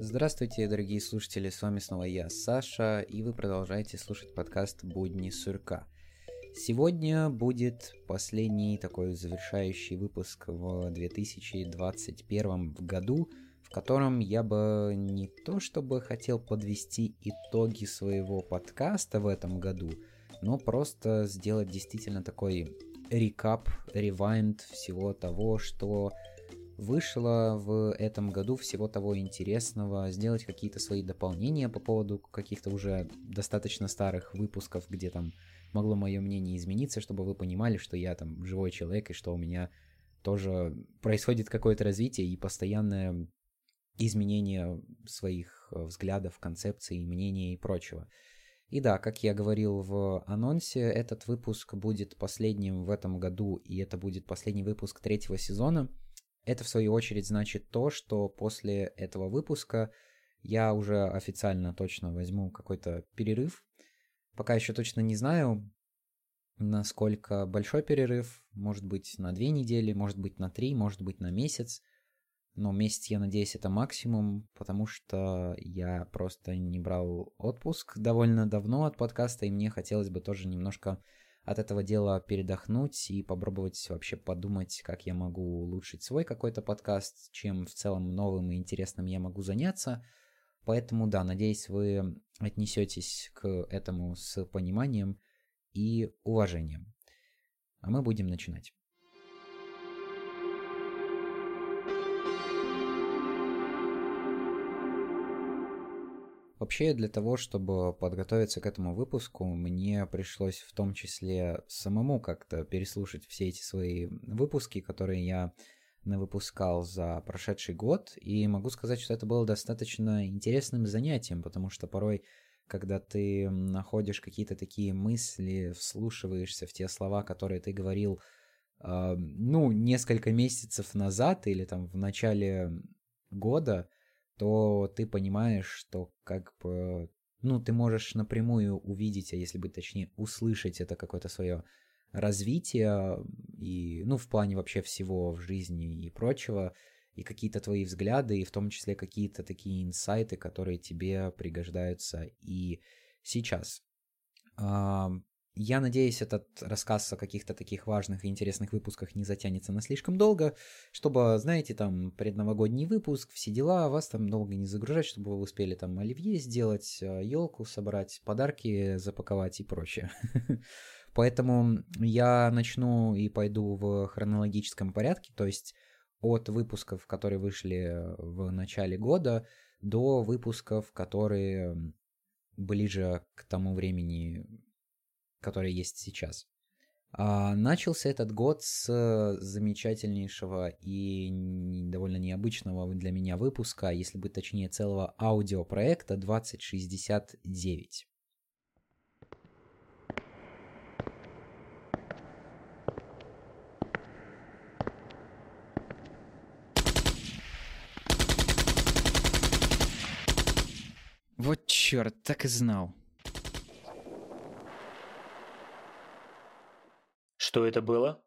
Здравствуйте, дорогие слушатели, с вами снова я, Саша, и вы продолжаете слушать подкаст «Будни сурка». Сегодня будет последний такой завершающий выпуск в 2021 году, в котором я бы не то чтобы хотел подвести итоги своего подкаста в этом году, но просто сделать действительно такой рекап, ревайнд всего того, что вышло в этом году всего того интересного, сделать какие-то свои дополнения по поводу каких-то уже достаточно старых выпусков, где там могло мое мнение измениться, чтобы вы понимали, что я там живой человек и что у меня тоже происходит какое-то развитие и постоянное изменение своих э, взглядов, концепций, мнений и прочего. И да, как я говорил в анонсе, этот выпуск будет последним в этом году, и это будет последний выпуск третьего сезона – это, в свою очередь, значит то, что после этого выпуска я уже официально точно возьму какой-то перерыв. Пока еще точно не знаю, насколько большой перерыв. Может быть на две недели, может быть на три, может быть на месяц. Но месяц, я надеюсь, это максимум, потому что я просто не брал отпуск довольно давно от подкаста, и мне хотелось бы тоже немножко от этого дела передохнуть и попробовать вообще подумать, как я могу улучшить свой какой-то подкаст, чем в целом новым и интересным я могу заняться. Поэтому да, надеюсь, вы отнесетесь к этому с пониманием и уважением. А мы будем начинать. Вообще, для того, чтобы подготовиться к этому выпуску, мне пришлось в том числе самому как-то переслушать все эти свои выпуски, которые я выпускал за прошедший год, и могу сказать, что это было достаточно интересным занятием, потому что порой, когда ты находишь какие-то такие мысли, вслушиваешься в те слова, которые ты говорил, э, ну, несколько месяцев назад или там в начале года, то ты понимаешь, что как бы, ну, ты можешь напрямую увидеть, а если быть точнее, услышать это какое-то свое развитие и, ну, в плане вообще всего в жизни и прочего, и какие-то твои взгляды, и в том числе какие-то такие инсайты, которые тебе пригождаются и сейчас. Я надеюсь, этот рассказ о каких-то таких важных и интересных выпусках не затянется на слишком долго, чтобы, знаете, там, предновогодний выпуск, все дела, вас там долго не загружать, чтобы вы успели там оливье сделать, елку собрать, подарки запаковать и прочее. Поэтому я начну и пойду в хронологическом порядке, то есть от выпусков, которые вышли в начале года, до выпусков, которые ближе к тому времени, который есть сейчас. А, начался этот год с замечательнейшего и довольно необычного для меня выпуска, если быть точнее, целого аудиопроекта 2069. Вот черт, так и знал. Что это было?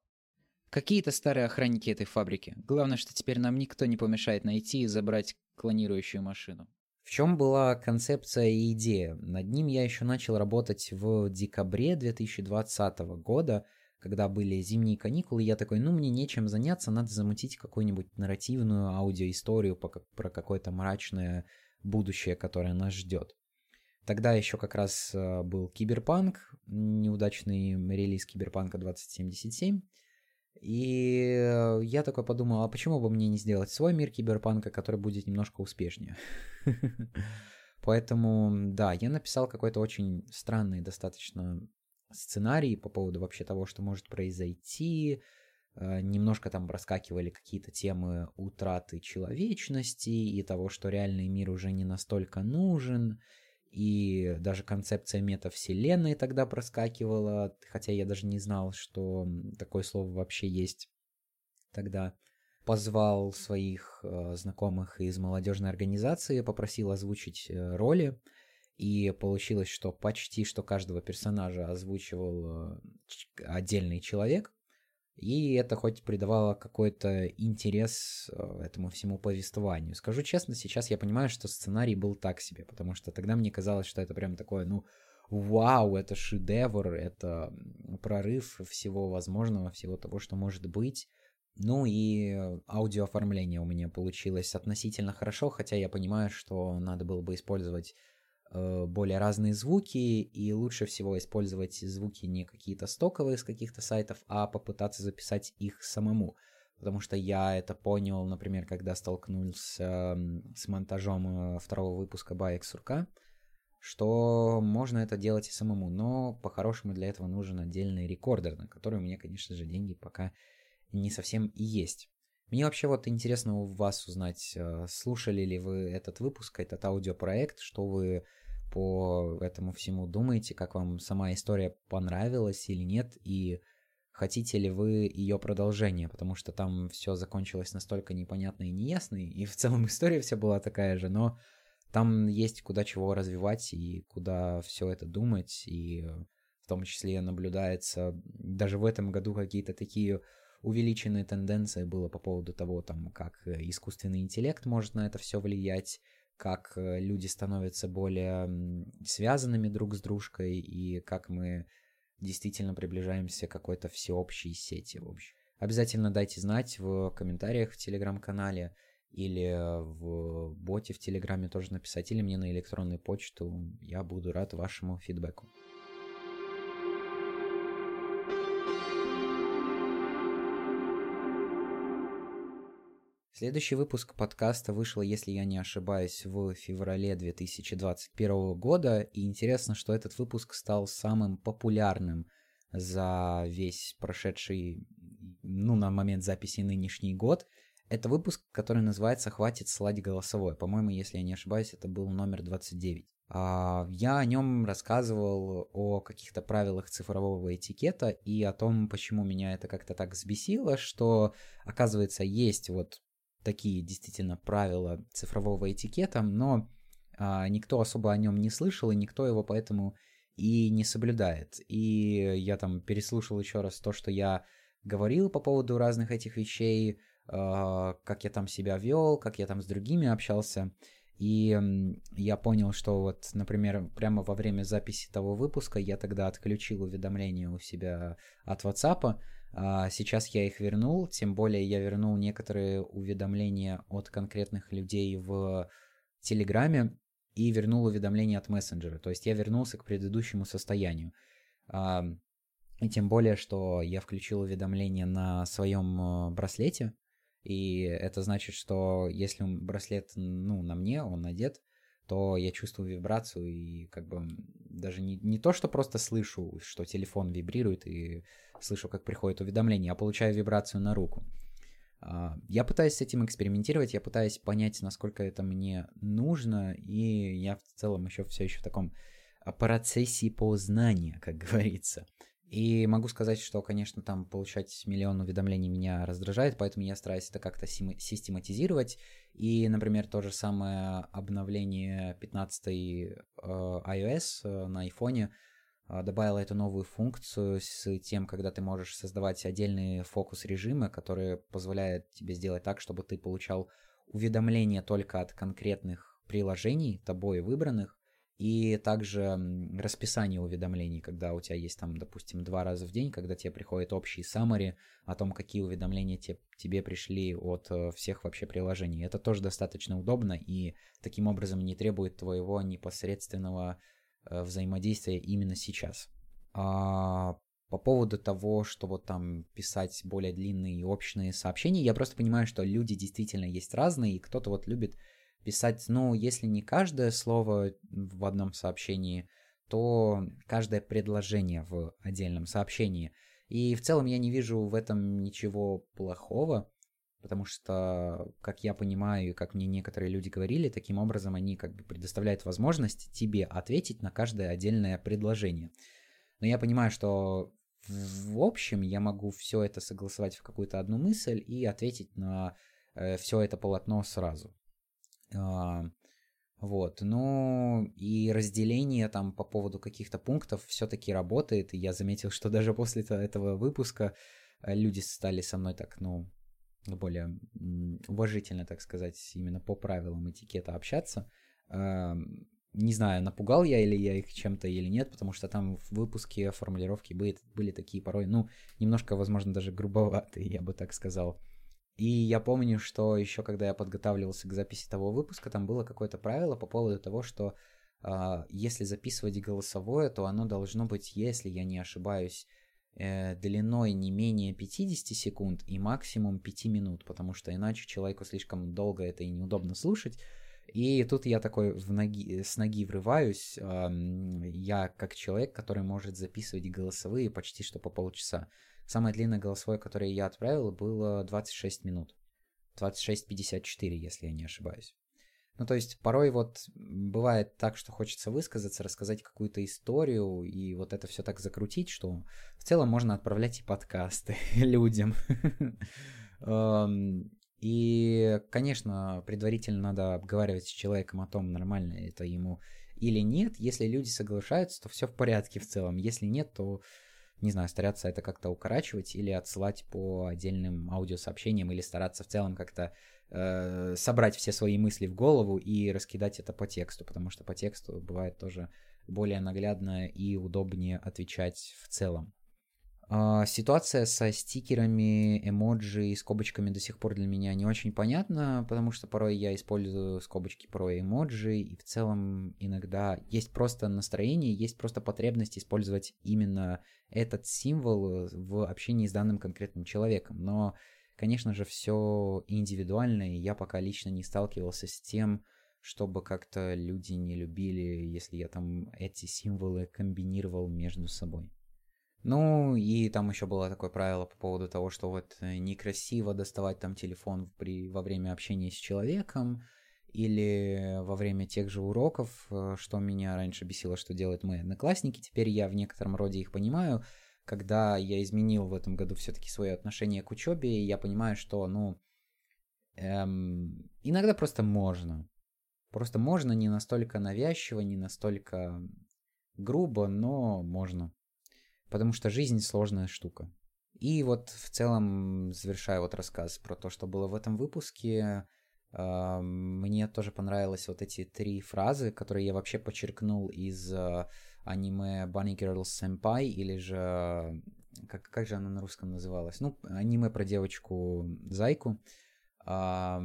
Какие-то старые охранники этой фабрики. Главное, что теперь нам никто не помешает найти и забрать клонирующую машину. В чем была концепция и идея? Над ним я еще начал работать в декабре 2020 года, когда были зимние каникулы, я такой, ну, мне нечем заняться, надо замутить какую-нибудь нарративную аудиоисторию про какое-то мрачное будущее, которое нас ждет. Тогда еще как раз э, был Киберпанк, неудачный релиз Киберпанка 2077. И э, я такой подумал, а почему бы мне не сделать свой мир Киберпанка, который будет немножко успешнее? Поэтому, да, я написал какой-то очень странный достаточно сценарий по поводу вообще того, что может произойти. Э, немножко там проскакивали какие-то темы утраты человечности и того, что реальный мир уже не настолько нужен, и даже концепция метавселенной тогда проскакивала, хотя я даже не знал, что такое слово вообще есть тогда. Позвал своих э, знакомых из молодежной организации, попросил озвучить э, роли, и получилось, что почти что каждого персонажа озвучивал э, отдельный человек, И это хоть придавало какой-то интерес э, этому всему повествованию. Скажу честно, сейчас я понимаю, что сценарий был так себе, потому что тогда мне казалось, что это прям такое, ну, вау, это шедевр, это прорыв всего возможного, всего того, что может быть. Ну и аудиооформление у меня получилось относительно хорошо, хотя я понимаю, что надо было бы использовать более разные звуки, и лучше всего использовать звуки не какие-то стоковые с каких-то сайтов, а попытаться записать их самому. Потому что я это понял, например, когда столкнулся с монтажом э, второго выпуска Баек Сурка, что можно это делать и самому, но по-хорошему для этого нужен отдельный рекордер, на который у меня, конечно же, деньги пока не совсем и есть. Мне вообще вот интересно у вас узнать, э, слушали ли вы этот выпуск, этот аудиопроект, что вы по этому всему. Думаете, как вам сама история понравилась или нет, и хотите ли вы ее продолжение, потому что там все закончилось настолько непонятно и неясно, и в целом история вся была такая же, но там есть куда чего развивать и куда все это думать, и в том числе наблюдается даже в этом году какие-то такие увеличенные тенденции было по поводу того, там, как э, искусственный интеллект может на это все влиять, как э, люди становятся более связанными друг с дружкой и как мы действительно приближаемся к какой-то всеобщей сети, в общем. Обязательно дайте знать в комментариях в телеграм-канале или в боте в телеграме тоже написать, или мне на электронную почту. Я буду рад вашему фидбэку. Следующий выпуск подкаста вышел, если я не ошибаюсь, в феврале 2021 года, и интересно, что этот выпуск стал самым популярным за весь прошедший, ну, на момент записи нынешний год. Это выпуск, который называется «Хватит слать голосовое». По-моему, если я не ошибаюсь, это был номер 29. А, я о нем рассказывал о каких-то правилах цифрового этикета и о том, почему меня это как-то так взбесило, что, оказывается, есть вот такие действительно правила цифрового этикета, но а, никто особо о нем не слышал, и никто его поэтому и не соблюдает. И я там переслушал еще раз то, что я говорил по поводу разных этих вещей, а, как я там себя вел, как я там с другими общался. И я понял, что вот, например, прямо во время записи того выпуска я тогда отключил уведомления у себя от WhatsApp, сейчас я их вернул, тем более я вернул некоторые уведомления от конкретных людей в Телеграме и вернул уведомления от мессенджера. То есть я вернулся к предыдущему состоянию. А, и тем более, что я включил уведомления на своем э, браслете, и это значит, что если браслет, ну, на мне, он надет, то я чувствую вибрацию и как бы даже не, не то, что просто слышу, что телефон вибрирует и слышу, как приходит уведомление, а получаю вибрацию на руку. А, я пытаюсь с этим экспериментировать, я пытаюсь понять, насколько это мне нужно, и я в целом еще все еще в таком процессе познания, как говорится. И могу сказать, что, конечно, там получать миллион уведомлений меня раздражает, поэтому я стараюсь это как-то систематизировать. И, например, то же самое обновление 15 э, iOS э, на iPhone э, добавило эту новую функцию с тем, когда ты можешь создавать отдельные фокус-режимы, которые позволяют тебе сделать так, чтобы ты получал уведомления только от конкретных приложений, тобой выбранных, и также расписание уведомлений, когда у тебя есть там, допустим, два раза в день, когда тебе приходит общий summary о том, какие уведомления те, тебе пришли от э, всех вообще приложений. Это тоже достаточно удобно и таким образом не требует твоего непосредственного э, взаимодействия именно сейчас. А по поводу того, что вот там писать более длинные и общие сообщения, я просто понимаю, что люди действительно есть разные, и кто-то вот любит писать, ну, если не каждое слово в одном сообщении, то каждое предложение в отдельном сообщении. И в целом я не вижу в этом ничего плохого, потому что, как я понимаю, и как мне некоторые люди говорили, таким образом они как бы предоставляют возможность тебе ответить на каждое отдельное предложение. Но я понимаю, что в общем я могу все это согласовать в какую-то одну мысль и ответить на э, все это полотно сразу. А, вот, ну и разделение там по поводу каких-то пунктов все-таки работает, и я заметил, что даже после этого выпуска люди стали со мной так, ну, более уважительно, так сказать, именно по правилам этикета общаться. Не знаю, напугал я или я их чем-то или нет, потому что там в выпуске формулировки были, были такие порой, ну, немножко, возможно, даже грубоватые, я бы так сказал. И я помню, что еще когда я подготавливался к записи того выпуска, там было какое-то правило по поводу того, что э, если записывать голосовое, то оно должно быть, если я не ошибаюсь, э, длиной не менее 50 секунд и максимум 5 минут, потому что иначе человеку слишком долго это и неудобно слушать. И тут я такой в ноги, с ноги врываюсь. Э, я как человек, который может записывать голосовые почти что по полчаса. Самое длинное голосовое, которое я отправил, было 26 минут. 26.54, если я не ошибаюсь. Ну, то есть, порой вот бывает так, что хочется высказаться, рассказать какую-то историю, и вот это все так закрутить, что в целом можно отправлять и подкасты людям. И, конечно, предварительно надо обговаривать с человеком о том, нормально это ему или нет. Если люди соглашаются, то все в порядке в целом. Если нет, то не знаю, стараться это как-то укорачивать или отсылать по отдельным аудиосообщениям, или стараться в целом как-то э, собрать все свои мысли в голову и раскидать это по тексту, потому что по тексту бывает тоже более наглядно и удобнее отвечать в целом. А, ситуация со стикерами, эмоджи и скобочками до сих пор для меня не очень понятна, потому что порой я использую скобочки про эмоджи, и в целом иногда есть просто настроение, есть просто потребность использовать именно этот символ в общении с данным конкретным человеком. Но, конечно же, все индивидуально, и я пока лично не сталкивался с тем, чтобы как-то люди не любили, если я там эти символы комбинировал между собой. Ну, и там еще было такое правило по поводу того, что вот э, некрасиво доставать там телефон при, во время общения с человеком или во время тех же уроков, э, что меня раньше бесило, что делают мои одноклассники. Теперь я в некотором роде их понимаю. Когда я изменил в этом году все-таки свое отношение к учебе, я понимаю, что, ну, эм, иногда просто можно. Просто можно не настолько навязчиво, не настолько грубо, но можно потому что жизнь сложная штука. И вот в целом, завершая вот рассказ про то, что было в этом выпуске, э, мне тоже понравились вот эти три фразы, которые я вообще подчеркнул из э, аниме Bunny Girl Senpai, или же, как, как же она на русском называлась? Ну, аниме про девочку Зайку. Э,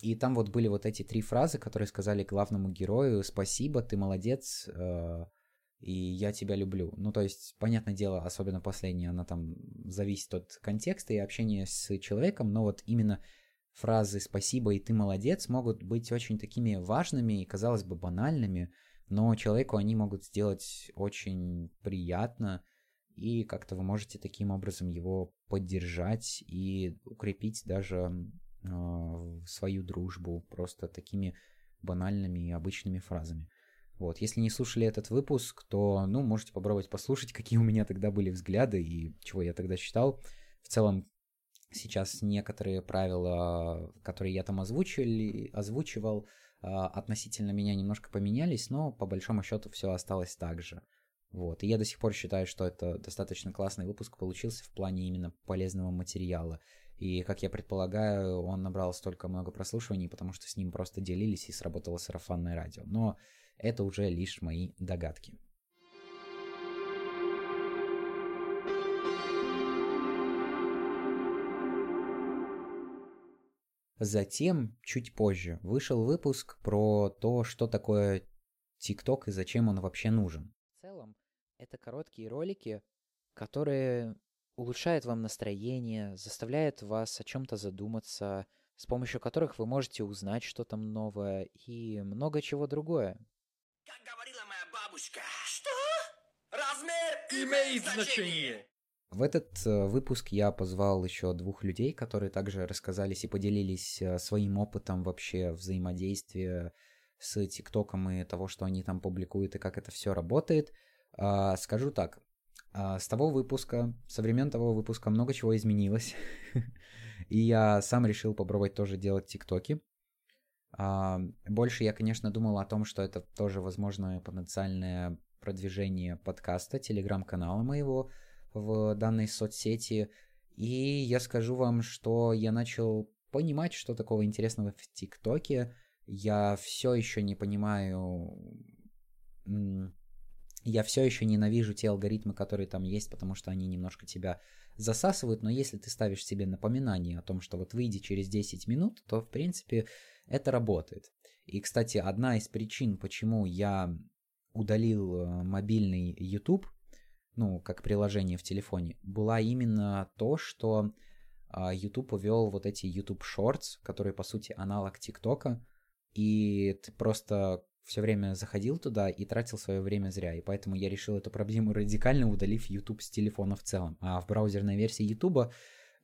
и там вот были вот эти три фразы, которые сказали главному герою «Спасибо, ты молодец», и я тебя люблю. Ну, то есть, понятное дело, особенно последняя, она там зависит от контекста и общения с человеком, но вот именно фразы «спасибо» и «ты молодец» могут быть очень такими важными и, казалось бы, банальными, но человеку они могут сделать очень приятно, и как-то вы можете таким образом его поддержать и укрепить даже э, свою дружбу просто такими банальными и обычными фразами. Вот, если не слушали этот выпуск, то, ну, можете попробовать послушать, какие у меня тогда были взгляды и чего я тогда считал. В целом, сейчас некоторые правила, которые я там озвучивали, озвучивал, а, относительно меня немножко поменялись, но по большому счету все осталось так же. Вот. И я до сих пор считаю, что это достаточно классный выпуск получился в плане именно полезного материала. И, как я предполагаю, он набрал столько много прослушиваний, потому что с ним просто делились и сработало сарафанное радио. Но это уже лишь мои догадки. Затем, чуть позже, вышел выпуск про то, что такое ТикТок и зачем он вообще нужен. В целом, это короткие ролики, которые улучшают вам настроение, заставляют вас о чем-то задуматься, с помощью которых вы можете узнать что-то новое и много чего другое. Как говорила моя бабушка. Что? Размер имеет значение. В этот э, выпуск я позвал еще двух людей, которые также рассказались и поделились э, своим опытом вообще взаимодействия с ТикТоком и того, что они там публикуют и как это все работает. А, скажу так, а, с того выпуска, со времен того выпуска много чего изменилось. И я сам решил попробовать тоже делать ТикТоки. А, больше я, конечно, думал о том, что это тоже возможное потенциальное продвижение подкаста, телеграм-канала моего в данной соцсети. И я скажу вам, что я начал понимать, что такого интересного в ТикТоке. Я все еще не понимаю... Я все еще ненавижу те алгоритмы, которые там есть, потому что они немножко тебя засасывают, но если ты ставишь себе напоминание о том, что вот выйди через 10 минут, то, в принципе, это работает. И, кстати, одна из причин, почему я удалил э, мобильный YouTube, ну, как приложение в телефоне, была именно то, что а, YouTube увел вот эти YouTube Shorts, которые, по сути, аналог ТикТока, и ты просто все время заходил туда и тратил свое время зря. И поэтому я решил эту проблему радикально удалив YouTube с телефона в целом. А в браузерной версии YouTube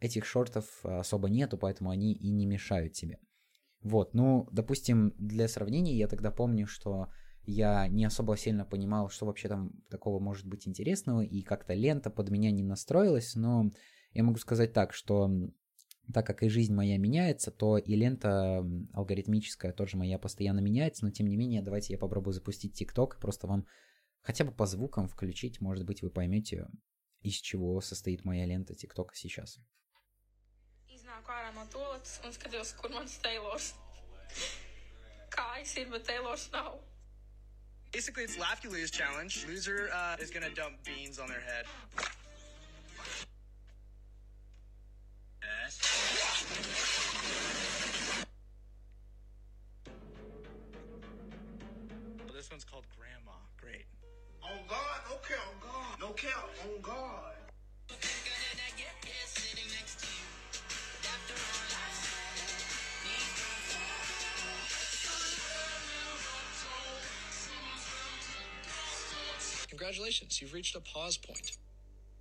этих шортов особо нету, поэтому они и не мешают тебе. Вот, ну, допустим, для сравнения я тогда помню, что я не особо сильно понимал, что вообще там такого может быть интересного, и как-то лента под меня не настроилась, но я могу сказать так, что так как и жизнь моя меняется, то и лента алгоритмическая тоже моя постоянно меняется, но тем не менее, давайте я попробую запустить TikTok, просто вам хотя бы по звукам включить, может быть, вы поймете, из чего состоит моя лента TikTok сейчас. Basically, it's laugh you lose challenge. Loser uh, is gonna dump beans on their head. This one's called Grandma. Great. On God, no cap, on God, no cap, on God. Congratulations, you've reached a pause point.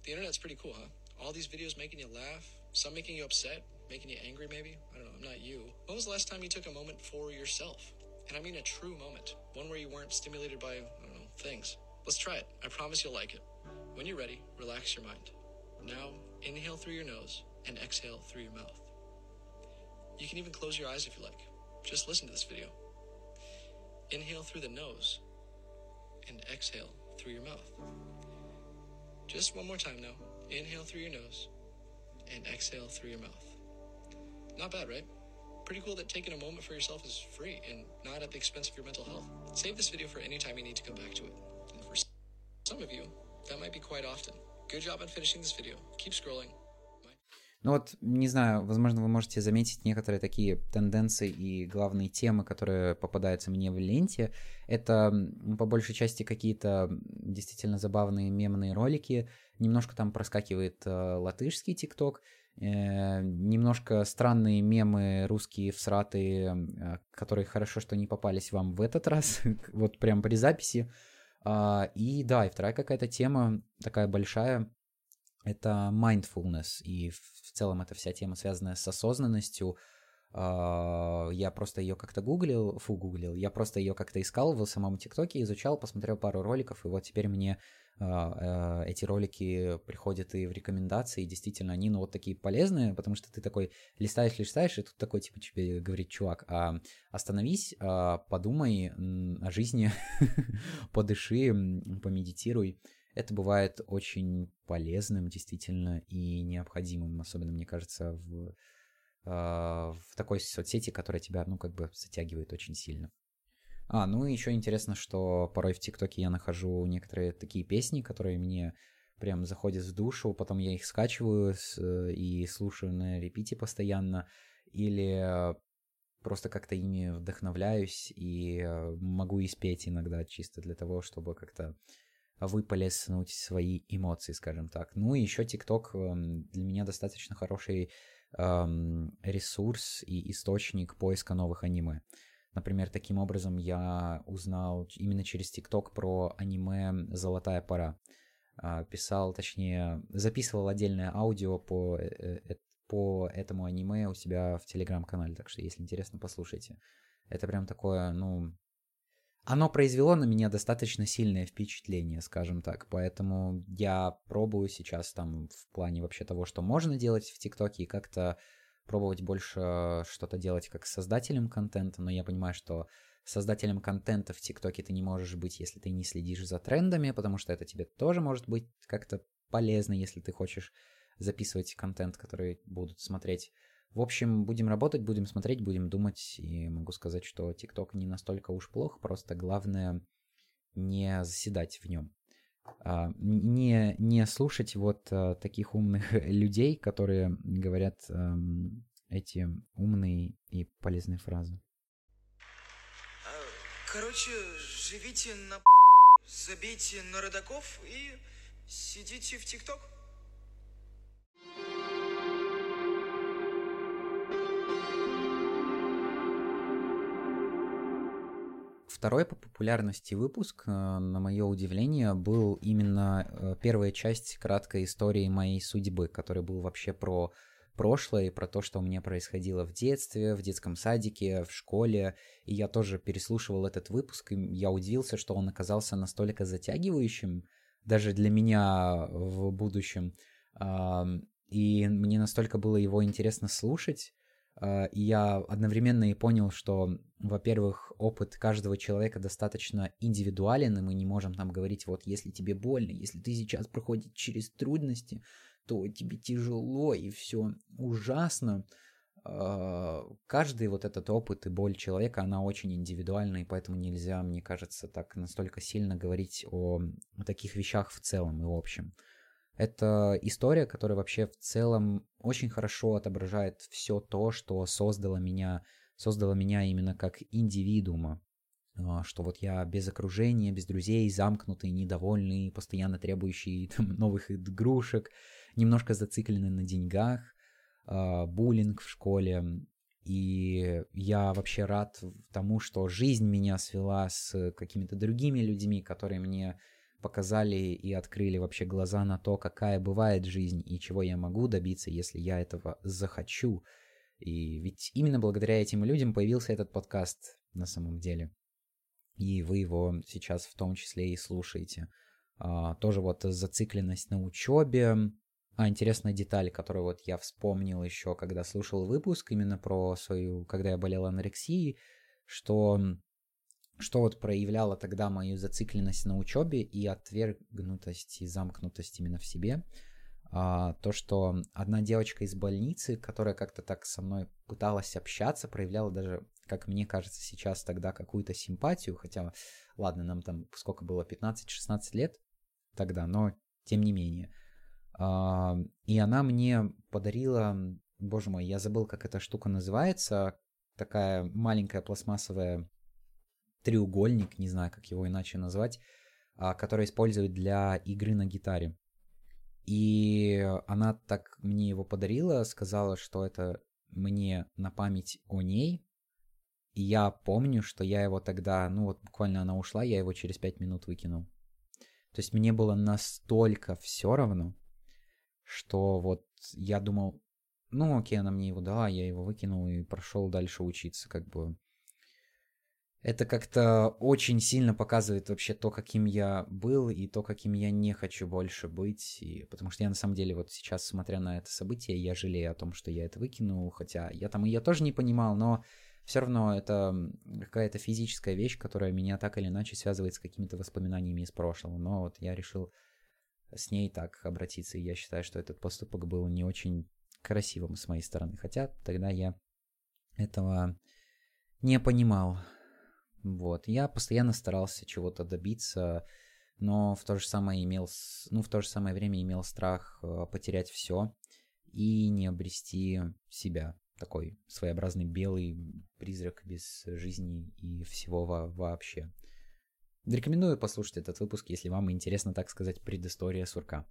The internet's pretty cool, huh? All these videos making you laugh, some making you upset, making you angry maybe. I don't know, I'm not you. When was the last time you took a moment for yourself? And I mean a true moment, one where you weren't stimulated by, I don't know, things. Let's try it. I promise you'll like it. When you're ready, relax your mind. Now, inhale through your nose and exhale through your mouth. You can even close your eyes if you like. Just listen to this video. Inhale through the nose and exhale through your mouth. Just one more time now. Inhale through your nose and exhale through your mouth. Not bad, right? Pretty cool that taking a moment for yourself is free and not at the expense of your mental health. Save this video for any time you need to come back to it. And for some of you, that might be quite often. Good job on finishing this video. Keep scrolling. Ну вот, не знаю, возможно, вы можете заметить некоторые такие тенденции и главные темы, которые попадаются мне в ленте. Это по большей части какие-то действительно забавные мемные ролики. Немножко там проскакивает э, латышский тикток, э, немножко странные мемы русские всратые, э, которые хорошо, что не попались вам в этот раз, вот прям при записи. А, и да, и вторая какая-то тема такая большая, это mindfulness, и в целом эта вся тема, связанная с осознанностью, а, я просто ее как-то гуглил, фу, гуглил, я просто ее как-то искал в самом ТикТоке, изучал, посмотрел пару роликов, и вот теперь мне а, э, эти ролики приходят и в рекомендации, и действительно они, ну, вот такие полезные, потому что ты такой листаешь, листаешь, и тут такой, типа, тебе говорит, чувак, а, остановись, а, подумай о жизни, подыши, помедитируй, это бывает очень полезным, действительно, и необходимым, особенно, мне кажется, в, э, в такой соцсети, которая тебя, ну, как бы затягивает очень сильно. А, ну и еще интересно, что порой в ТикТоке я нахожу некоторые такие песни, которые мне прям заходят в душу, потом я их скачиваю с, и слушаю на репите постоянно, или просто как-то ими вдохновляюсь и э, могу и спеть иногда чисто для того, чтобы как-то выполеснуть свои эмоции, скажем так. Ну и еще TikTok эм, для меня достаточно хороший эм, ресурс и источник поиска новых аниме. Например, таким образом я узнал именно через TikTok про аниме «Золотая пора». А, писал, точнее, записывал отдельное аудио по, э, э, по этому аниме у себя в Телеграм-канале, так что, если интересно, послушайте. Это прям такое, ну, оно произвело на меня достаточно сильное впечатление, скажем так, поэтому я пробую сейчас там в плане вообще того, что можно делать в ТикТоке и как-то пробовать больше что-то делать как создателем контента, но я понимаю, что создателем контента в ТикТоке ты не можешь быть, если ты не следишь за трендами, потому что это тебе тоже может быть как-то полезно, если ты хочешь записывать контент, который будут смотреть. В общем, будем работать, будем смотреть, будем думать, и могу сказать, что TikTok не настолько уж плох, просто главное не заседать в нем. А, не, не слушать вот а, таких умных людей, которые говорят эти умные и полезные фразы. Короче, живите на похуй, забейте на родаков и сидите в ТикТок. Второй по популярности выпуск, э, на мое удивление, был именно э, первая часть краткой истории моей судьбы, который был вообще про прошлое, про то, что у меня происходило в детстве, в детском садике, в школе. И я тоже переслушивал этот выпуск, и я удивился, что он оказался настолько затягивающим, даже для меня в будущем. И мне настолько было его интересно слушать, и я одновременно и понял, что, во-первых, опыт каждого человека достаточно индивидуален, и мы не можем там говорить, вот если тебе больно, если ты сейчас проходишь через трудности, то тебе тяжело и все ужасно. А, каждый вот этот опыт и боль человека, она очень индивидуальна, и поэтому нельзя, мне кажется, так настолько сильно говорить о таких вещах в целом и в общем. Это история, которая вообще в целом очень хорошо отображает все то, что создало меня, создало меня именно как индивидуума. А, что вот я без окружения, без друзей, замкнутый, недовольный, постоянно требующий там, новых игрушек, немножко зацикленный на деньгах, а, буллинг в школе. И я вообще рад тому, что жизнь меня свела с какими-то другими людьми, которые мне показали и открыли вообще глаза на то, какая бывает жизнь и чего я могу добиться, если я этого захочу. И ведь именно благодаря этим людям появился этот подкаст на самом деле. И вы его сейчас в том числе и слушаете. А, тоже вот зацикленность на учебе. А, интересная деталь, которую вот я вспомнил еще, когда слушал выпуск именно про свою, когда я болел анорексией, что что вот проявляло тогда мою зацикленность на учебе и отвергнутость и замкнутость именно в себе. А, то, что одна девочка из больницы, которая как-то так со мной пыталась общаться, проявляла даже, как мне кажется сейчас тогда, какую-то симпатию, хотя, ладно, нам там сколько было, 15-16 лет тогда, но тем не менее. А, и она мне подарила, боже мой, я забыл, как эта штука называется, такая маленькая пластмассовая треугольник, не знаю, как его иначе назвать, а, который используют для игры на гитаре. И она так мне его подарила, сказала, что это мне на память о ней. И я помню, что я его тогда, ну вот буквально она ушла, я его через пять минут выкинул. То есть мне было настолько все равно, что вот я думал, ну окей, она мне его дала, я его выкинул и прошел дальше учиться, как бы это как-то очень сильно показывает вообще то, каким я был и то, каким я не хочу больше быть. И, потому что я на самом деле вот сейчас, смотря на это событие, я жалею о том, что я это выкинул, хотя я там и я тоже не понимал, но все равно это какая-то физическая вещь, которая меня так или иначе связывает с какими-то воспоминаниями из прошлого. Но вот я решил с ней так обратиться, и я считаю, что этот поступок был не очень красивым с моей стороны. Хотя тогда я этого не понимал. Вот. Я постоянно старался чего-то добиться, но в то же самое имел, ну, в то же самое время имел страх э, потерять все и не обрести себя. Такой своеобразный белый призрак без жизни и всего во вообще. Рекомендую послушать этот выпуск, если вам интересно, так сказать, предыстория сурка.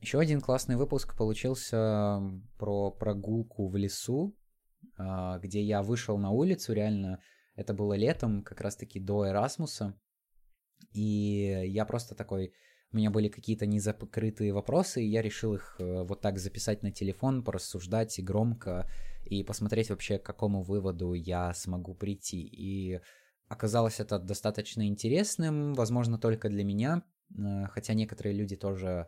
Еще один классный выпуск получился про прогулку в лесу, а, где я вышел на улицу реально это было летом, как раз-таки до Эрасмуса. И я просто такой... У меня были какие-то незакрытые вопросы, и я решил их э, вот так записать на телефон, порассуждать громко и посмотреть вообще, к какому выводу я смогу прийти. И оказалось это достаточно интересным, возможно, только для меня, э, хотя некоторые люди тоже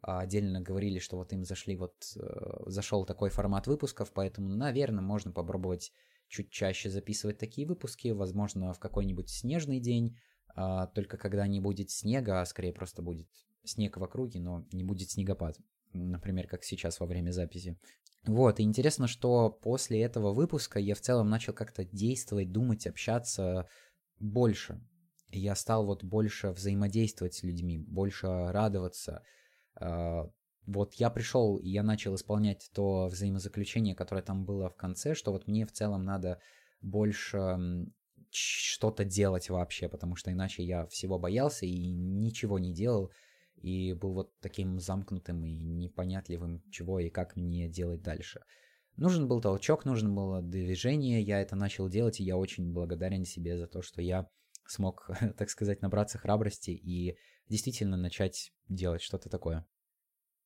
отдельно говорили, что вот им зашли вот э, зашел такой формат выпусков, поэтому, наверное, можно попробовать чуть чаще записывать такие выпуски, возможно, в какой-нибудь снежный день, а, только когда не будет снега, а скорее просто будет снег в округе, но не будет снегопад. например, как сейчас во время записи. Вот, и интересно, что после этого выпуска я в целом начал как-то действовать, думать, общаться больше. Я стал вот больше взаимодействовать с людьми, больше радоваться. Вот я пришел, и я начал исполнять то взаимозаключение, которое там было в конце, что вот мне в целом надо больше что-то делать вообще, потому что иначе я всего боялся и ничего не делал, и был вот таким замкнутым и непонятливым, чего и как мне делать дальше. Нужен был толчок, нужно было движение, я это начал делать, и я очень благодарен себе за то, что я смог, так сказать, набраться храбрости и действительно начать делать что-то такое.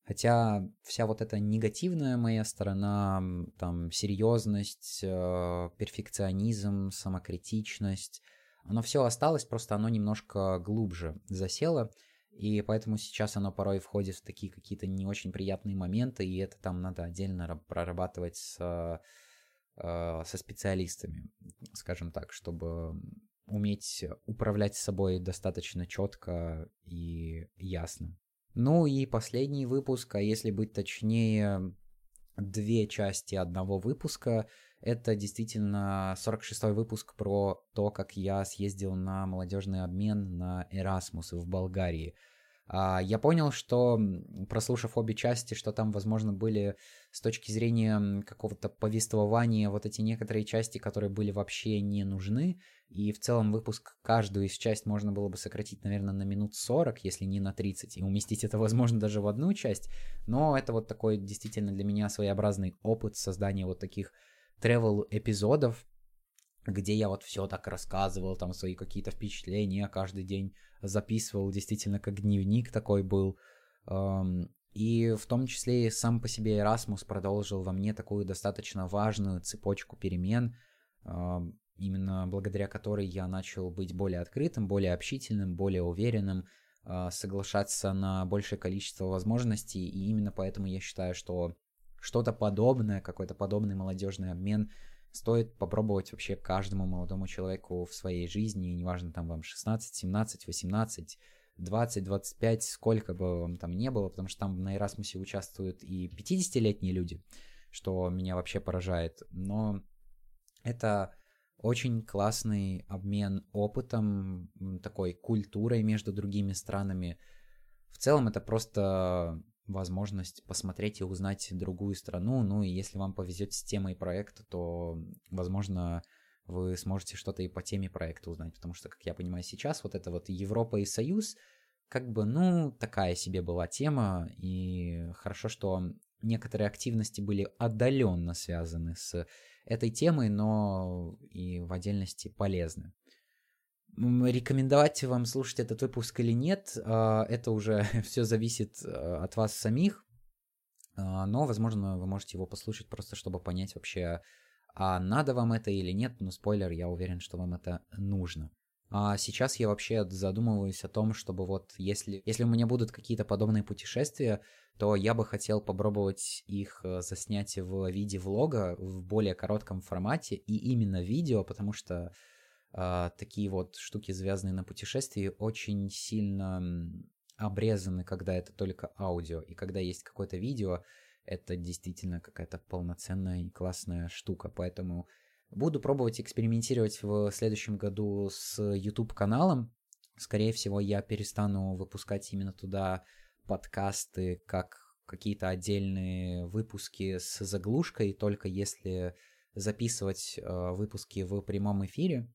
Хотя вся вот эта негативная моя сторона, там, серьезность, э, перфекционизм, самокритичность, оно все осталось, просто оно немножко глубже засело, и поэтому сейчас оно порой входит в такие какие-то не очень приятные моменты, и это там надо отдельно прорабатывать с, э, со специалистами, скажем так, чтобы уметь управлять собой достаточно четко и ясно. Ну и последний выпуск, а если быть точнее, две части одного выпуска. Это действительно 46-й выпуск про то, как я съездил на молодежный обмен на Erasmus в Болгарии. А, я понял, что, прослушав обе части, что там, возможно, были с точки зрения какого-то повествования вот эти некоторые части, которые были вообще не нужны, и в целом выпуск, каждую из часть можно было бы сократить, наверное, на минут 40, если не на 30, и уместить это, возможно, даже в одну часть, но это вот такой действительно для меня своеобразный опыт создания вот таких travel эпизодов, где я вот все так рассказывал, там свои какие-то впечатления каждый день записывал, действительно как дневник такой был. И в том числе и сам по себе Erasmus продолжил во мне такую достаточно важную цепочку перемен, именно благодаря которой я начал быть более открытым, более общительным, более уверенным, а, соглашаться на большее количество возможностей, и именно поэтому я считаю, что что-то подобное, какой-то подобный молодежный обмен стоит попробовать вообще каждому молодому человеку в своей жизни, неважно там вам 16, 17, 18, 20, 25, сколько бы вам там не было, потому что там на Erasmus участвуют и 50-летние люди, что меня вообще поражает, но это очень классный обмен опытом, такой культурой между другими странами. В целом это просто возможность посмотреть и узнать другую страну. Ну и если вам повезет с темой проекта, то, возможно, вы сможете что-то и по теме проекта узнать. Потому что, как я понимаю, сейчас вот это вот Европа и Союз, как бы, ну, такая себе была тема. И хорошо, что некоторые активности были отдаленно связаны с этой темой, но и в отдельности полезны. Рекомендовать вам слушать этот выпуск или нет, а, это уже все зависит а, от вас самих. А, но, возможно, вы можете его послушать просто, чтобы понять вообще, а надо вам это или нет. Но спойлер, я уверен, что вам это нужно. А сейчас я вообще задумываюсь о том, чтобы вот если, если у меня будут какие-то подобные путешествия, то я бы хотел попробовать их э, заснять в виде влога в более коротком формате и именно видео, потому что такие вот штуки, связанные на путешествии, очень сильно обрезаны, когда это только аудио. И когда есть какое-то видео, это действительно какая-то полноценная и классная штука. Поэтому буду пробовать экспериментировать в следующем году с YouTube-каналом. Скорее всего, я перестану выпускать именно туда подкасты как какие-то отдельные выпуски с заглушкой, только если записывать э, выпуски в прямом эфире.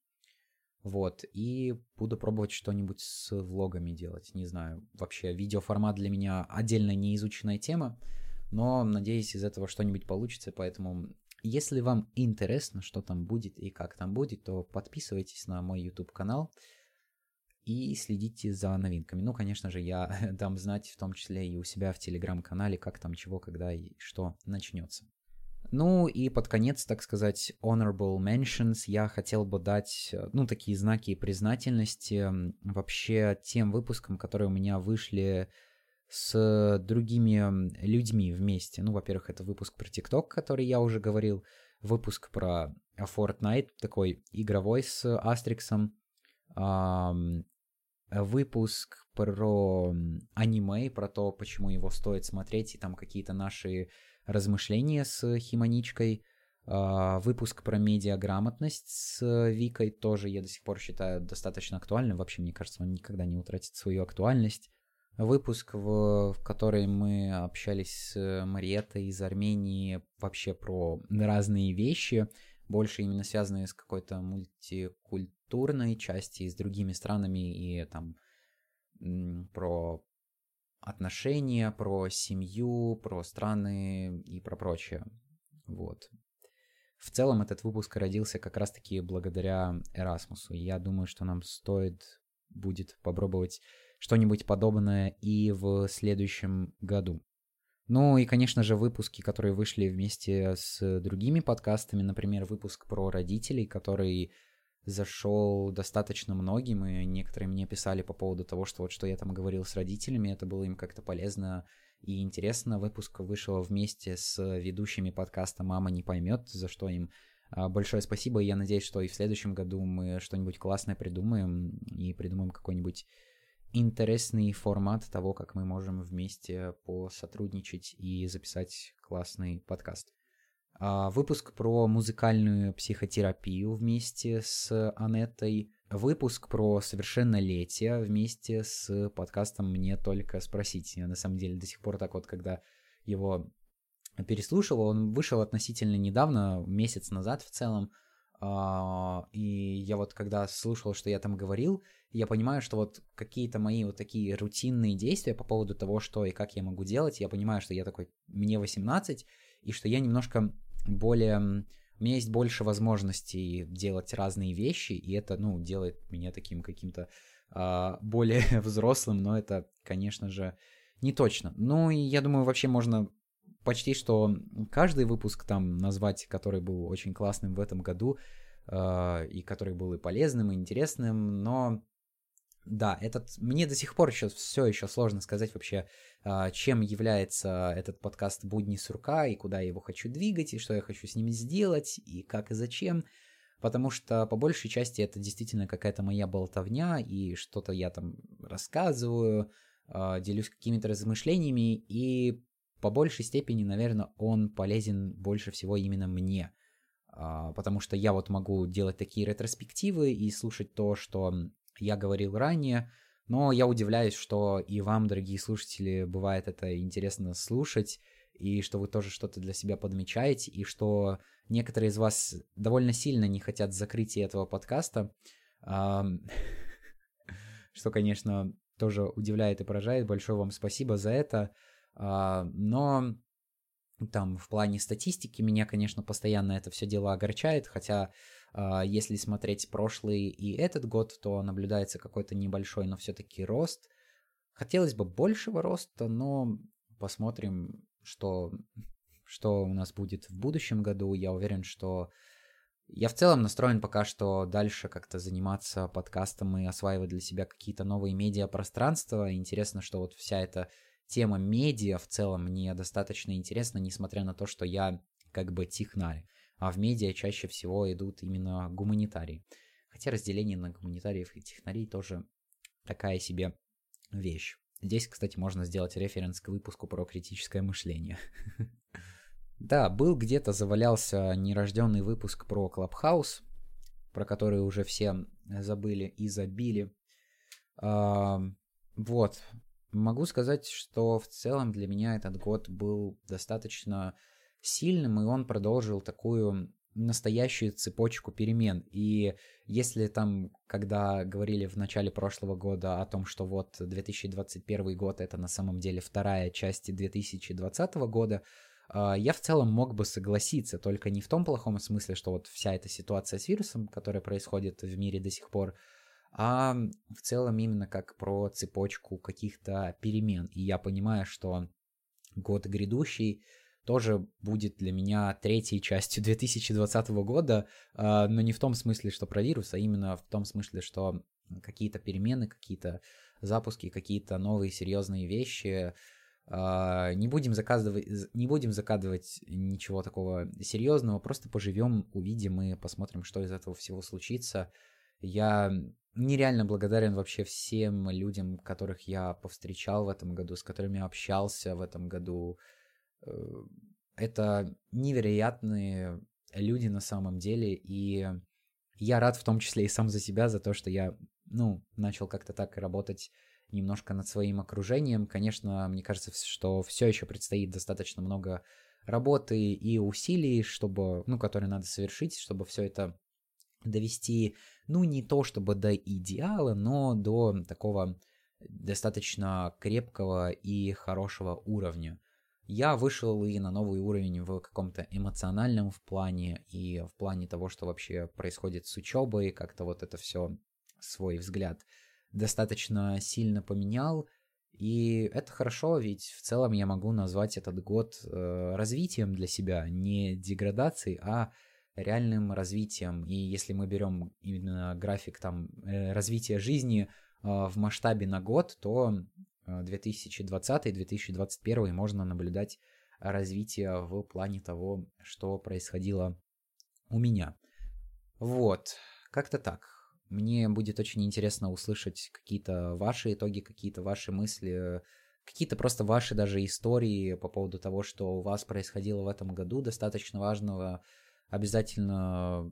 Вот, и буду пробовать что-нибудь с влогами делать. Не знаю, вообще видеоформат для меня отдельно неизученная тема, но надеюсь, из этого что-нибудь получится, поэтому если вам интересно, что там будет и как там будет, то подписывайтесь на мой YouTube канал и следите за новинками. Ну, конечно же, я дам знать в том числе и у себя в телеграм-канале, как там чего, когда и что начнется. Ну и под конец, так сказать, honorable mentions я хотел бы дать, ну, такие знаки признательности вообще тем выпускам, которые у меня вышли с другими людьми вместе. Ну, во-первых, это выпуск про TikTok, который я уже говорил, выпуск про Fortnite, такой игровой с Астриксом, выпуск про аниме, про то, почему его стоит смотреть, и там какие-то наши размышления с Химоничкой. А, выпуск про медиаграмотность с Викой тоже я до сих пор считаю достаточно актуальным. Вообще, мне кажется, он никогда не утратит свою актуальность. Выпуск, в, в который мы общались с Мариетой из Армении вообще про разные вещи, больше именно связанные с какой-то мультикультурной части, с другими странами и там про отношения, про семью, про страны и про прочее. Вот. В целом этот выпуск родился как раз-таки благодаря Эрасмусу. Я думаю, что нам стоит будет попробовать что-нибудь подобное и в следующем году. Ну и, конечно же, выпуски, которые вышли вместе с другими подкастами, например, выпуск про родителей, который зашел достаточно многим, и некоторые мне писали по поводу того, что вот что я там говорил с родителями, это было им как-то полезно и интересно. Выпуск вышел вместе с ведущими подкаста «Мама не поймет», за что им а, большое спасибо, я надеюсь, что и в следующем году мы что-нибудь классное придумаем, и придумаем какой-нибудь интересный формат того, как мы можем вместе посотрудничать и записать классный подкаст. А, выпуск про музыкальную психотерапию вместе с Анеттой. Выпуск про совершеннолетие вместе с подкастом «Мне только спросить». Я на самом деле до сих пор так вот, когда его переслушал, он вышел относительно недавно, месяц назад в целом, а, и я вот когда слушал, что я там говорил, я понимаю, что вот какие-то мои вот такие рутинные действия по поводу того, что и как я могу делать, я понимаю, что я такой, мне 18, и что я немножко более... У меня есть больше возможностей делать разные вещи, и это, ну, делает меня таким каким-то э, более взрослым, но это, конечно же, не точно. Ну, и я думаю, вообще можно почти что каждый выпуск там назвать, который был очень классным в этом году, э, и который был и полезным, и интересным, но да, этот мне до сих пор еще все еще сложно сказать вообще, а, чем является этот подкаст «Будни сурка» и куда я его хочу двигать, и что я хочу с ним сделать, и как и зачем. Потому что по большей части это действительно какая-то моя болтовня, и что-то я там рассказываю, а, делюсь какими-то размышлениями, и по большей степени, наверное, он полезен больше всего именно мне. А, потому что я вот могу делать такие ретроспективы и слушать то, что я говорил ранее, но я удивляюсь, что и вам, дорогие слушатели, бывает это интересно слушать, и что вы тоже что-то для себя подмечаете, и что некоторые из вас довольно сильно не хотят закрытия этого подкаста, что, конечно, тоже удивляет и поражает. Большое вам спасибо за это. А, но там в плане статистики меня, конечно, постоянно это все дело огорчает, хотя если смотреть прошлый и этот год, то наблюдается какой-то небольшой, но все-таки рост. Хотелось бы большего роста, но посмотрим, что, что у нас будет в будущем году. Я уверен, что я в целом настроен пока что дальше как-то заниматься подкастом и осваивать для себя какие-то новые медиапространства. Интересно, что вот вся эта тема медиа в целом мне достаточно интересна, несмотря на то, что я как бы технарь а в медиа чаще всего идут именно гуманитарии. Хотя разделение на гуманитариев и технарей тоже такая себе вещь. Здесь, кстати, можно сделать референс к выпуску про критическое мышление. Да, был где-то завалялся нерожденный выпуск про Клабхаус, про который уже все забыли и забили. Вот. Могу сказать, что в целом для меня этот год был достаточно сильным, и он продолжил такую настоящую цепочку перемен. И если там, когда говорили в начале прошлого года о том, что вот 2021 год это на самом деле вторая часть 2020 года, а, я в целом мог бы согласиться, только не в том плохом смысле, что вот вся эта ситуация с вирусом, которая происходит в мире до сих пор, а в целом именно как про цепочку каких-то перемен. И я понимаю, что год грядущий тоже будет для меня третьей частью 2020 года, а, но не в том смысле, что про вирус, а именно в том смысле, что какие-то перемены, какие-то запуски, какие-то новые серьезные вещи. А, не будем заказывать, не будем закадывать ничего такого серьезного, просто поживем, увидим и посмотрим, что из этого всего случится. Я нереально благодарен вообще всем людям, которых я повстречал в этом году, с которыми общался в этом году. Э, это невероятные люди на самом деле, и я рад в том числе и сам за себя, за то, что я, ну, начал как-то так работать немножко над своим окружением. Конечно, мне кажется, что все еще предстоит достаточно много работы и усилий, чтобы, ну, которые надо совершить, чтобы все это довести, ну, не то чтобы до идеала, но до такого достаточно крепкого и хорошего уровня. Я вышел и на новый уровень в каком-то эмоциональном в плане, и в плане того, что вообще происходит с учебой, как-то вот это все свой взгляд достаточно сильно поменял, и это хорошо, ведь в целом я могу назвать этот год э, развитием для себя, не деградацией, а реальным развитием. И если мы берем именно график там э, развития жизни э, в масштабе на год, то 2020-2021 э, можно наблюдать развитие в плане того, что происходило у меня. Вот, как-то так. Мне будет очень интересно услышать какие-то ваши итоги, какие-то ваши мысли, какие-то просто ваши даже истории по поводу того, что у вас происходило в этом году, достаточно важного. Обязательно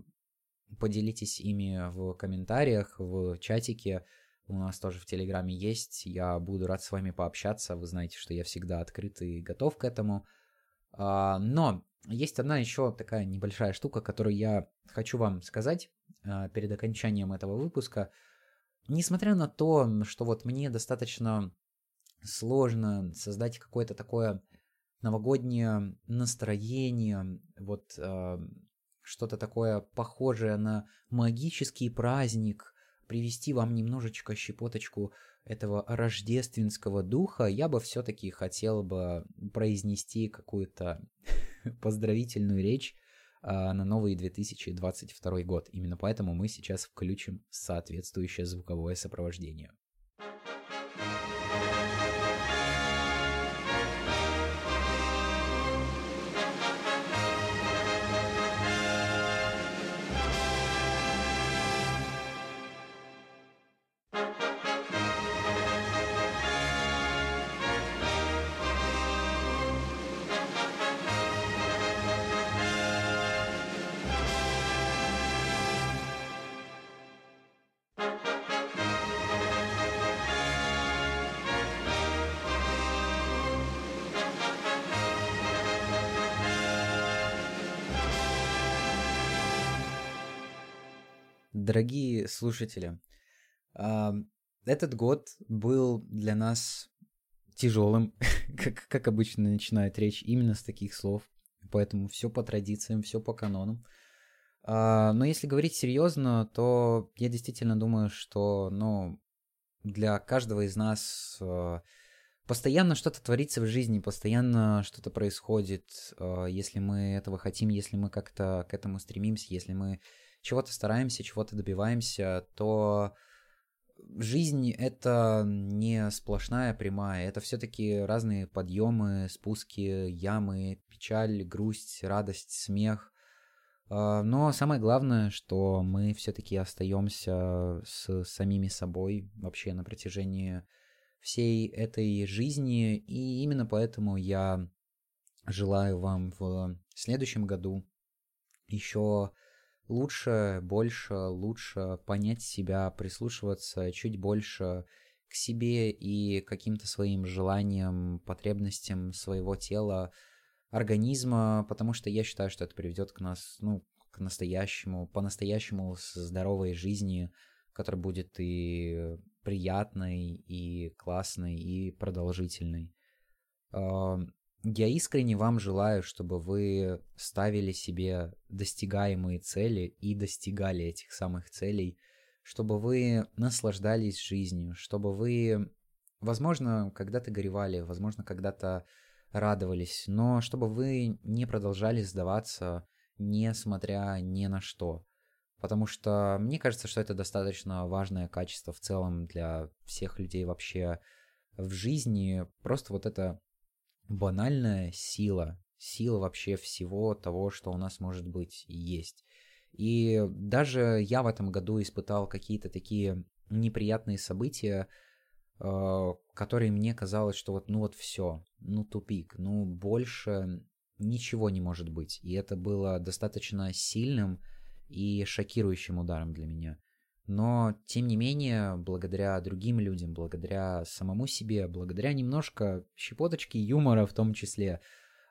поделитесь ими в комментариях, в чатике. У нас тоже в Телеграме есть. Я буду рад с вами пообщаться. Вы знаете, что я всегда открыт и готов к этому. А, но есть одна еще такая небольшая штука, которую я хочу вам сказать а, перед окончанием этого выпуска. Несмотря на то, что вот мне достаточно сложно создать какое-то такое новогоднее настроение, вот э, что-то такое похожее на магический праздник, привести вам немножечко щепоточку этого рождественского духа, я бы все-таки хотел бы произнести какую-то поздравительную речь а, на новый 2022 год. Именно поэтому мы сейчас включим соответствующее звуковое сопровождение. Дорогие слушатели, этот год был для нас тяжелым, как, как обычно начинает речь именно с таких слов, поэтому все по традициям, все по канонам. А, но если говорить серьезно, то я действительно думаю, что ну, для каждого из нас а, постоянно что-то творится в жизни, постоянно что-то происходит, а, если мы этого хотим, если мы как-то к этому стремимся, если мы чего-то стараемся, чего-то добиваемся, то жизнь это не сплошная прямая, это все-таки разные подъемы, спуски, ямы, печаль, грусть, радость, смех. А, но самое главное, что мы все-таки остаемся с самими собой вообще на протяжении всей этой жизни, и именно поэтому я желаю вам в следующем году еще лучше, больше, лучше понять себя, прислушиваться чуть больше к себе и каким-то своим желаниям, потребностям своего тела, организма, потому что я считаю, что это приведет к нас, ну, к настоящему, по-настоящему здоровой жизни, которая будет и приятной, и классной, и продолжительной. Я искренне вам желаю, чтобы вы ставили себе достигаемые цели и достигали этих самых целей, чтобы вы наслаждались жизнью, чтобы вы, возможно, когда-то горевали, возможно, когда-то радовались, но чтобы вы не продолжали сдаваться, несмотря ни на что. Потому что мне кажется, что это достаточно важное качество в целом для всех людей вообще в жизни. Просто вот это банальная сила, сила вообще всего того, что у нас может быть и есть. И даже я в этом году испытал какие-то такие неприятные события, э, которые мне казалось, что вот, ну вот все, ну тупик, ну больше ничего не может быть. И это было достаточно сильным и шокирующим ударом для меня. Но, тем не менее, благодаря другим людям, благодаря самому себе, благодаря немножко щепоточки юмора в том числе,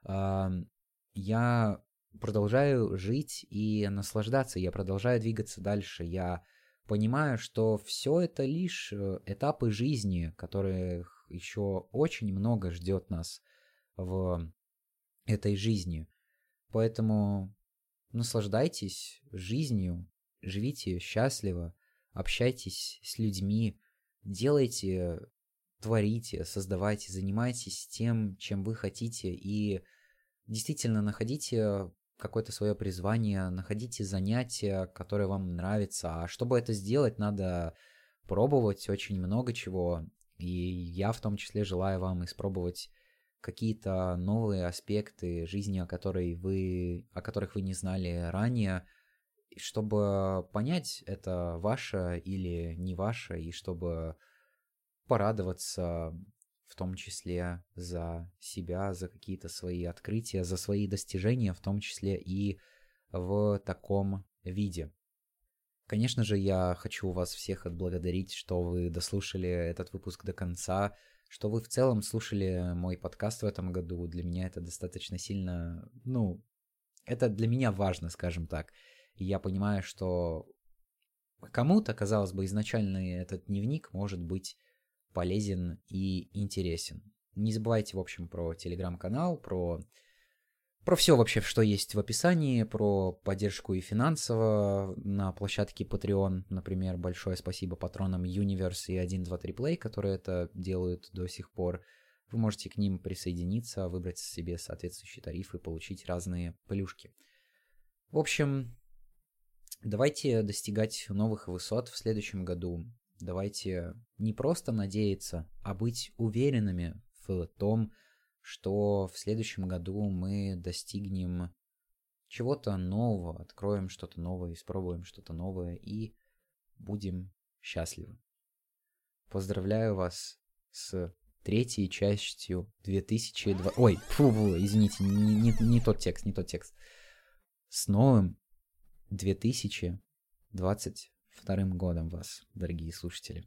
я продолжаю жить и наслаждаться, я продолжаю двигаться дальше, я понимаю, что все это лишь э, этапы жизни, которых еще очень много ждет нас в этой жизни. Поэтому наслаждайтесь жизнью, живите счастливо, общайтесь с людьми, делайте, творите, создавайте, занимайтесь тем, чем вы хотите, и действительно находите какое-то свое призвание, находите занятия, которые вам нравятся. А чтобы это сделать, надо пробовать очень много чего. И я в том числе желаю вам испробовать какие-то новые аспекты жизни, о, которой вы, о которых вы не знали ранее, чтобы понять, это ваше или не ваше, и чтобы порадоваться в том числе за себя, за какие-то свои открытия, за свои достижения, в том числе и в таком виде. Конечно же, я хочу вас всех отблагодарить, что вы дослушали этот выпуск до конца, что вы в целом слушали мой подкаст в этом году. Для меня это достаточно сильно, ну, это для меня важно, скажем так. И я понимаю, что кому-то, казалось бы, изначально этот дневник может быть полезен и интересен. Не забывайте, в общем, про телеграм-канал, про, про все вообще, что есть в описании, про поддержку и финансово на площадке Patreon, например. Большое спасибо патронам Universe и 123 Play, которые это делают до сих пор. Вы можете к ним присоединиться, выбрать себе соответствующий тариф и получить разные плюшки. В общем, давайте достигать новых высот в следующем году. Давайте не просто надеяться, а быть уверенными в том, что в следующем году мы достигнем чего-то нового, откроем что-то новое, испробуем что-то новое и будем счастливы. Поздравляю вас с третьей частью 2002... Ой, фу, извините, не, не, не тот текст, не тот текст. С новым 2022 годом вас, дорогие слушатели.